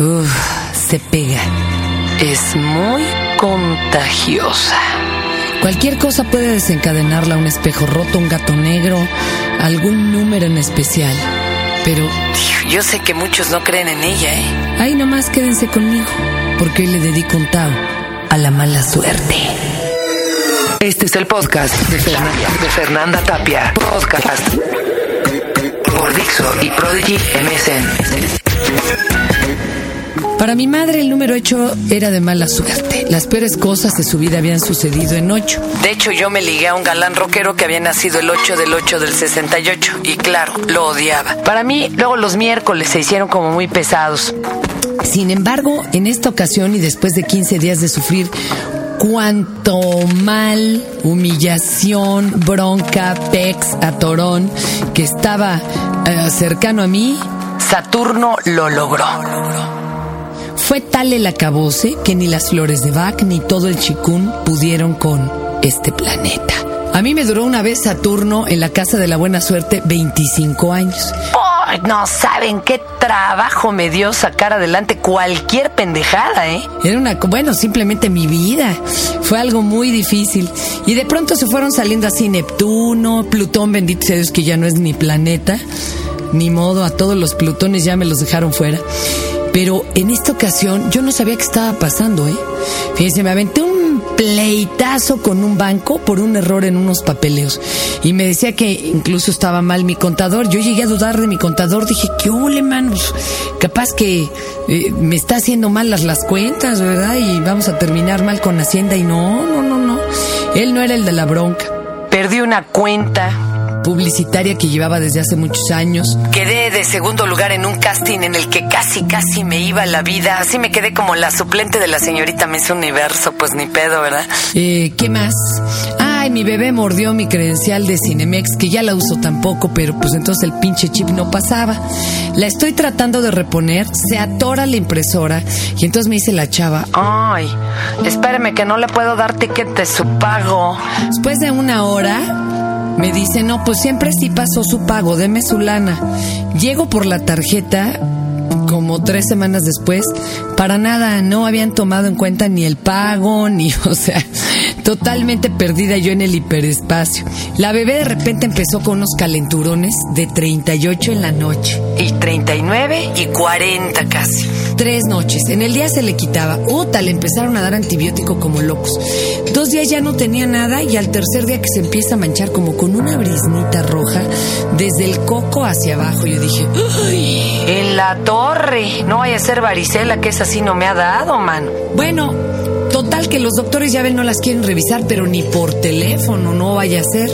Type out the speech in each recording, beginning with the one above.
uf, se pega. Es muy contagiosa. Cualquier cosa puede desencadenarla, un espejo roto, un gato negro, algún número en especial. Pero Yo sé que muchos no creen en ella, ¿eh? ahí nomás quédense conmigo, porque hoy le dedico un Tao a la mala suerte. Este es el podcast de Fernanda, de Fernanda Tapia. Podcast por Dixo y Prodigy MSN. Para mi madre el número 8 era de mala suerte. Las peores cosas de su vida habían sucedido en 8. De hecho, yo me ligué a un galán rockero que había nacido el 8 del 8 del 68. Y claro, lo odiaba. Para mí, luego los miércoles se hicieron como muy pesados. Sin embargo, en esta ocasión y después de 15 días de sufrir cuanto mal, humillación, bronca, pex, atorón que estaba eh, cercano a mí, Saturno lo logró. Fue tal el acabose que ni las flores de Bach ni todo el chikun pudieron con este planeta. A mí me duró una vez Saturno en la casa de la buena suerte 25 años. No saben qué trabajo me dio sacar adelante cualquier pendejada, ¿eh? Era una, bueno, simplemente mi vida. Fue algo muy difícil. Y de pronto se fueron saliendo así Neptuno, Plutón, bendito sea Dios que ya no es ni planeta. Ni modo, a todos los Plutones ya me los dejaron fuera. Pero en esta ocasión yo no sabía qué estaba pasando, ¿eh? Fíjense, me aventé un pleitazo con un banco por un error en unos papeleos. Y me decía que incluso estaba mal mi contador. Yo llegué a dudar de mi contador. Dije, ¿qué ole, manos? Capaz que eh, me está haciendo mal las, las cuentas, ¿verdad? Y vamos a terminar mal con Hacienda. Y no, no, no, no. Él no era el de la bronca. Perdí una cuenta. Publicitaria que llevaba desde hace muchos años. Quedé de segundo lugar en un casting en el que casi, casi me iba la vida. Así me quedé como la suplente de la señorita Miss Universo. Pues ni pedo, ¿verdad? Eh, ¿Qué más? Ay, mi bebé mordió mi credencial de Cinemex, que ya la uso tampoco, pero pues entonces el pinche chip no pasaba. La estoy tratando de reponer, se atora la impresora y entonces me dice la chava, Ay, espéreme que no le puedo dar ticket de su pago. después de una hora, me dice, no, pues siempre sí pasó su pago, deme su lana. Llego por la tarjeta como tres semanas después, para nada, no habían tomado en cuenta ni el pago, ni, o sea, totalmente perdida yo en el hiperespacio. La bebé de repente empezó con unos calenturones de 38 en la noche. Y 39 y 40 casi. Tres noches. En el día se le quitaba. Uta, le empezaron a dar antibiótico como locos. Dos días ya no tenía nada y al tercer día que se empieza a manchar como con una brisnita roja desde el coco hacia abajo. Yo dije, "Ay". En la torre. No vaya a ser varicela, que esa sí no me ha dado, mano. bueno, total que los doctores ya ven no las quieren revisar, pero ni por teléfono, no vaya a ser.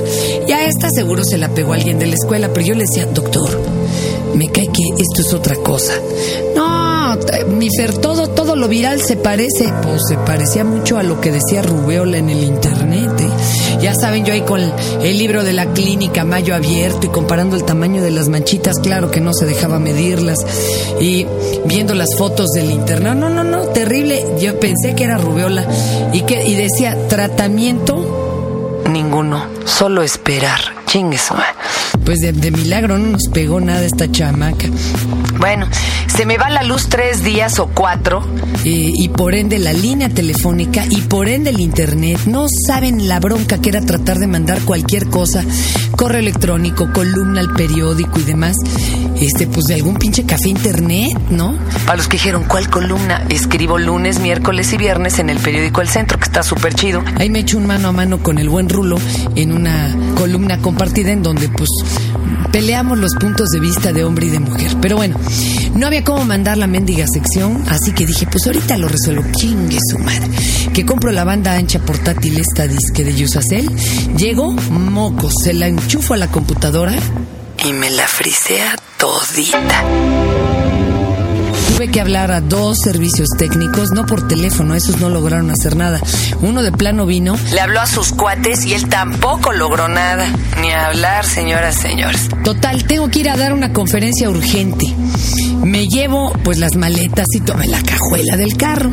Y a esta seguro se la pegó alguien de la escuela, pero yo le decía, doctor, me cae que esto es otra cosa. No, mi Fer, todo, todo lo viral se parece. Pues se parecía mucho a lo que decía Rubeola en el internet. ¿eh? Ya saben, yo ahí con el, libro de la clínica Mayo abierto y comparando el tamaño de las manchitas, claro que no se dejaba medirlas. Y viendo las fotos del internet. No, no, no, terrible. Yo pensé que era Rubeola. Y, que, y decía, tratamiento Ninguno. Solo esperar. Chingues. Pues de, de milagro no nos pegó nada esta chamaca. Bueno, se me va la luz tres días o cuatro. Eh, y por ende la línea telefónica y por ende el internet. No saben la bronca que era tratar de mandar cualquier cosa, correo electrónico, columna al periódico y demás. Este, pues de algún pinche café internet, ¿no? Para los que dijeron, ¿cuál columna? Escribo lunes, miércoles y viernes en el periódico El Centro, que está súper chido. Ahí me echo un mano a mano con el buen Rulo en una columna compartida en donde pues peleamos los puntos de vista de hombre y de mujer. Pero bueno, no había cómo mandar la mendiga sección, así que dije, pues ahorita lo resuelvo. Chingue su madre. Que compro la banda ancha portátil esta disque de Yusacel. Llego, moco, se la enchufo a la computadora. Y me la frisea todita. Tuve que hablar a dos servicios técnicos, no por teléfono, esos no lograron hacer nada. Uno de plano vino, Le habló a sus cuates y él tampoco logró nada. Ni hablar, señoras, señores. Total, tengo que ir a dar una conferencia urgente. Me llevo pues las maletas y tomé la cajuela del carro.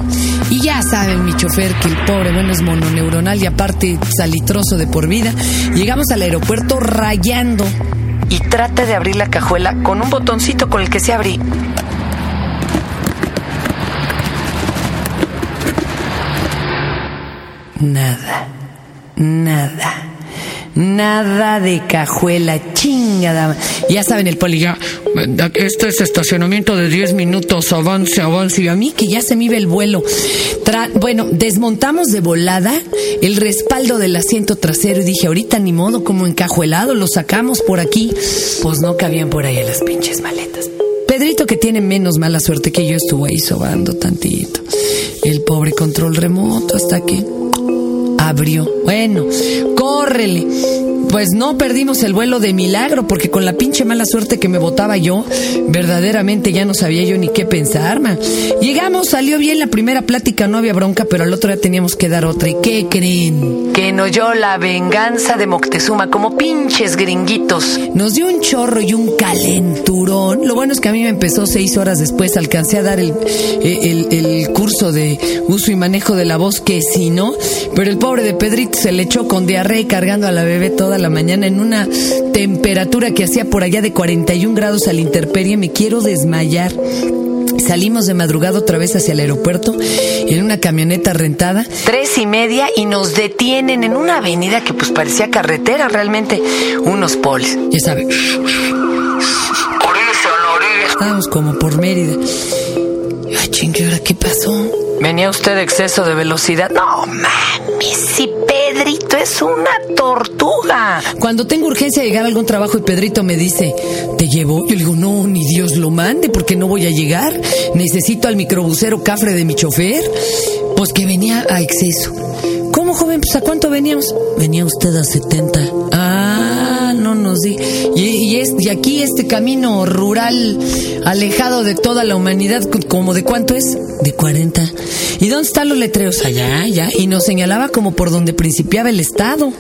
Y ya saben mi chofer que el pobre bueno es mononeuronal y aparte salitroso de por vida. Llegamos al aeropuerto rayando. Y trata de abrir la cajuela con un botoncito con el que se abrí. Nada, nada. Nada de cajuela, chingada. Ya saben, el poli ya. Este es estacionamiento de 10 minutos, avance, avance. Y a mí que ya se me iba el vuelo. bueno, desmontamos de volada el respaldo del asiento trasero y dije, ahorita ni modo, como encajuelado, lo sacamos por aquí. Pues no cabían por ahí las pinches maletas. Pedrito, que tiene menos mala suerte que yo, estuvo ahí sobando tantito. El pobre control remoto hasta que abrió. Bueno, córrele. Pues no perdimos el vuelo de milagro, porque con la pinche mala suerte que me botaba yo, verdaderamente ya no sabía yo ni qué pensar, man. Llegamos, salió bien la primera plática, no había bronca, pero al otro día teníamos que dar otra. ¿Y qué creen? Que nos dio la venganza de Moctezuma, como pinches gringuitos. Nos dio un chorro y un Lo bueno es que a mí me empezó seis horas después, alcancé a dar el, el, el curso de uso y manejo de la voz, que si no, pero el pobre de Pedrito se le echó con diarrea cargando a la bebé toda la mañana en una temperatura que hacía por allá de 41 grados al interperie. Me quiero desmayar. Salimos de madrugada otra vez hacia el aeropuerto en una camioneta rentada. Tres y media y nos detienen en una avenida que pues parecía carretera realmente. Unos polis. Ya saben. Estábamos como por Mérida. Ay, chingue, ¿ahora qué pasó? ¿Venía usted de exceso de velocidad? No, mami, si Pedrito es una tortuga. Cuando tengo urgencia de llegar a algún trabajo y Pedrito me dice, ¿te llevo? Yo le digo, no, ni Dios lo mande, porque no voy a llegar. Necesito al microbusero cafre de mi chofer. Pues que venía a exceso. ¿Cómo, joven? Pues a cuánto veníamos? Venía usted a 70. No nos di. Y, es, y aquí este camino rural, alejado de toda la humanidad, ¿como de cuánto es? De 40. ¿Y dónde están los letreros? Allá, allá. Y nos señalaba como por donde principiaba el estado.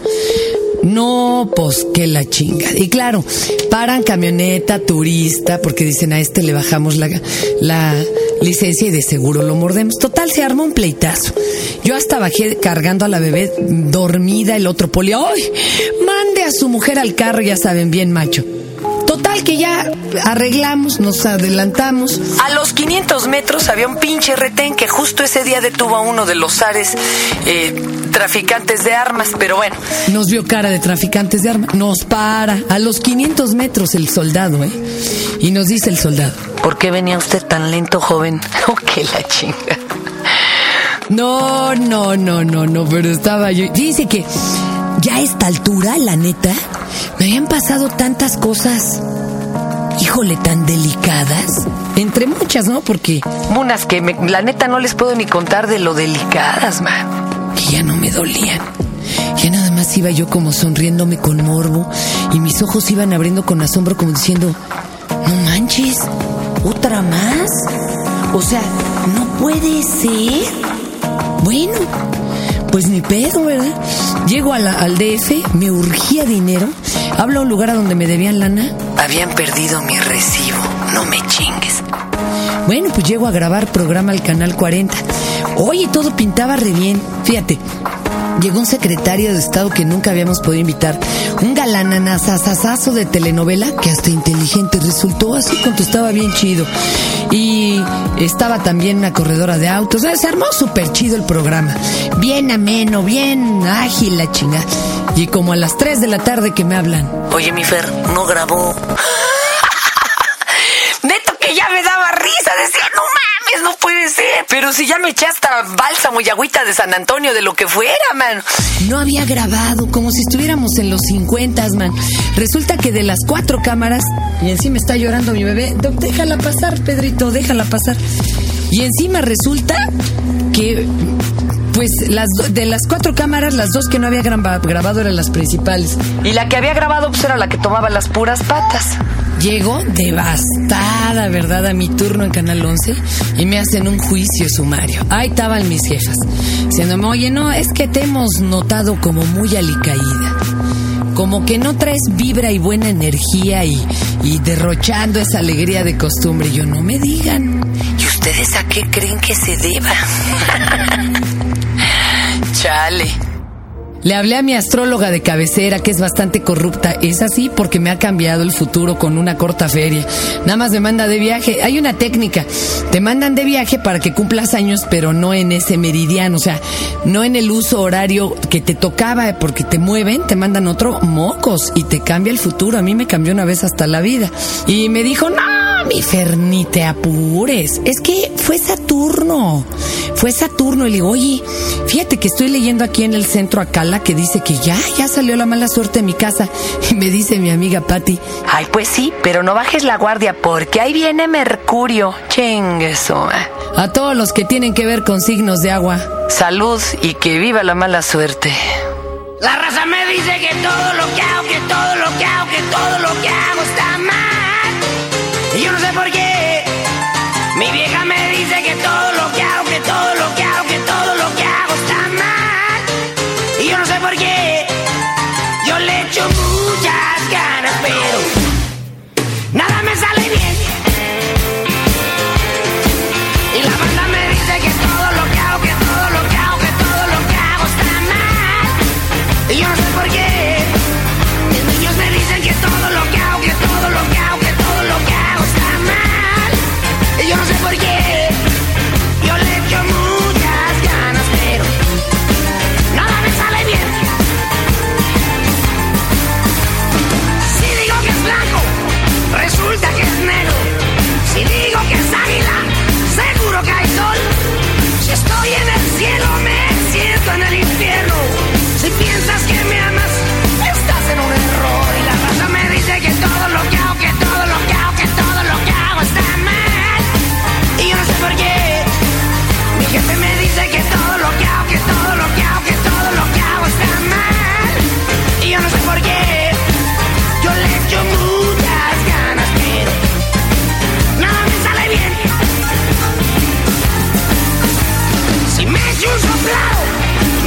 No, pues que la chinga. Y claro, paran camioneta, turista, porque dicen a este le bajamos la, la licencia y de seguro lo mordemos. Total, se arma un pleitazo. Yo hasta bajé cargando a la bebé dormida, el otro poli, ¡ay! Mande a su mujer al carro, ya saben bien, macho. Total que ya arreglamos, nos adelantamos. A los 500 metros había un pinche retén que justo ese día detuvo a uno de los ares eh, traficantes de armas, pero bueno. Nos vio cara de traficantes de armas, nos para a los 500 metros el soldado, ¿eh? Y nos dice el soldado, ¿por qué venía usted tan lento, joven? Oh, que la chinga. No, no, no, no, no, pero estaba yo. Dice que esta altura, la neta, me habían pasado tantas cosas, híjole, tan delicadas. Entre muchas, ¿no? Porque unas que la neta no les puedo ni contar de lo delicadas, man. Que ya no me dolían. Ya nada más iba yo como sonriéndome con morbo y mis ojos iban abriendo con asombro como diciendo, no manches, otra más. O sea, no puede ser. Bueno, pues ni pedo, ¿verdad? Llego al DF, me urgía dinero, hablo a un lugar a donde me debían lana. Habían perdido mi recibo, no me chingues. Bueno, pues llego a grabar programa al Canal 40. Oye, todo pintaba re bien. Fíjate, llegó un secretario de Estado que nunca habíamos podido invitar, un galananazazazo de telenovela que hasta inteligente resultó, así contestaba bien chido. Y estaba también una corredora de autos, se armó súper chido el programa, bien ameno, bien ágil la chinga. Y como a las 3 de la tarde que me hablan, oye mi Fer, no grabó. Neto que ya me daba risa, decía, no no puede ser. Pero si ya me eché hasta bálsamo y agüita de San Antonio, de lo que fuera, man. No había grabado, como si estuviéramos en los 50, man. Resulta que de las cuatro cámaras, y encima está llorando mi bebé, déjala pasar, Pedrito, déjala pasar. Y encima resulta que pues las de las cuatro cámaras, las dos que no había grabado eran las principales. Y la que había grabado pues era la que tomaba las puras patas. Llego devastada, ¿verdad? A mi turno en Canal 11 y me hacen un juicio sumario. Ahí estaban mis jefas, diciéndome, oye, no, es que te hemos notado como muy alicaída. Como que no traes vibra y buena energía y, y derrochando esa alegría de costumbre. Yo no me digan. ¿Y ustedes a qué creen que se deba? Chale. Le hablé a mi astróloga de cabecera, que es bastante corrupta. Es así porque me ha cambiado el futuro con una corta feria. Nada más me manda de viaje. Hay una técnica. Te mandan de viaje para que cumplas años, pero no en ese meridiano. O sea, no en el uso horario que te tocaba, porque te mueven, te mandan otro mocos y te cambia el futuro. A mí me cambió una vez hasta la vida. Y me dijo, no, mi Ferni, te apures. Es que fue Saturno. Fue Saturno. Y le digo, oye, fíjate que estoy leyendo aquí en el centro Acala que dice que ya, ya salió la mala suerte de mi casa. Y me dice mi amiga Patti, Ay, pues sí, pero no bajes la guardia porque ahí viene Mercurio. Chingueso. a todos los que tienen que ver con signos de agua. Salud y que viva la mala suerte. La raza me dice que todo lo que hago, que todo lo que hago, que todo lo que hago está mal. Y yo no sé por qué. Mi vieja me dice que todo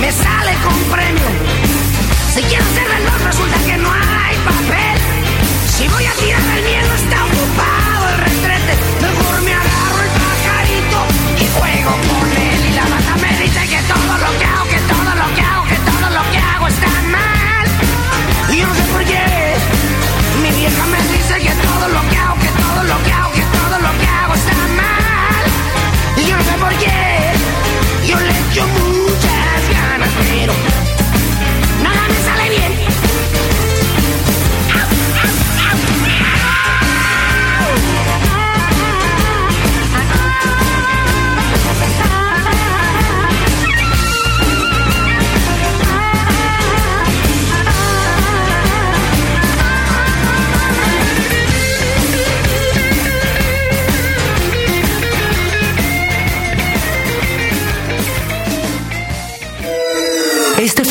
Me sale con premio. Si quiero ser veloz, resulta que no hay papel. Si voy a tirar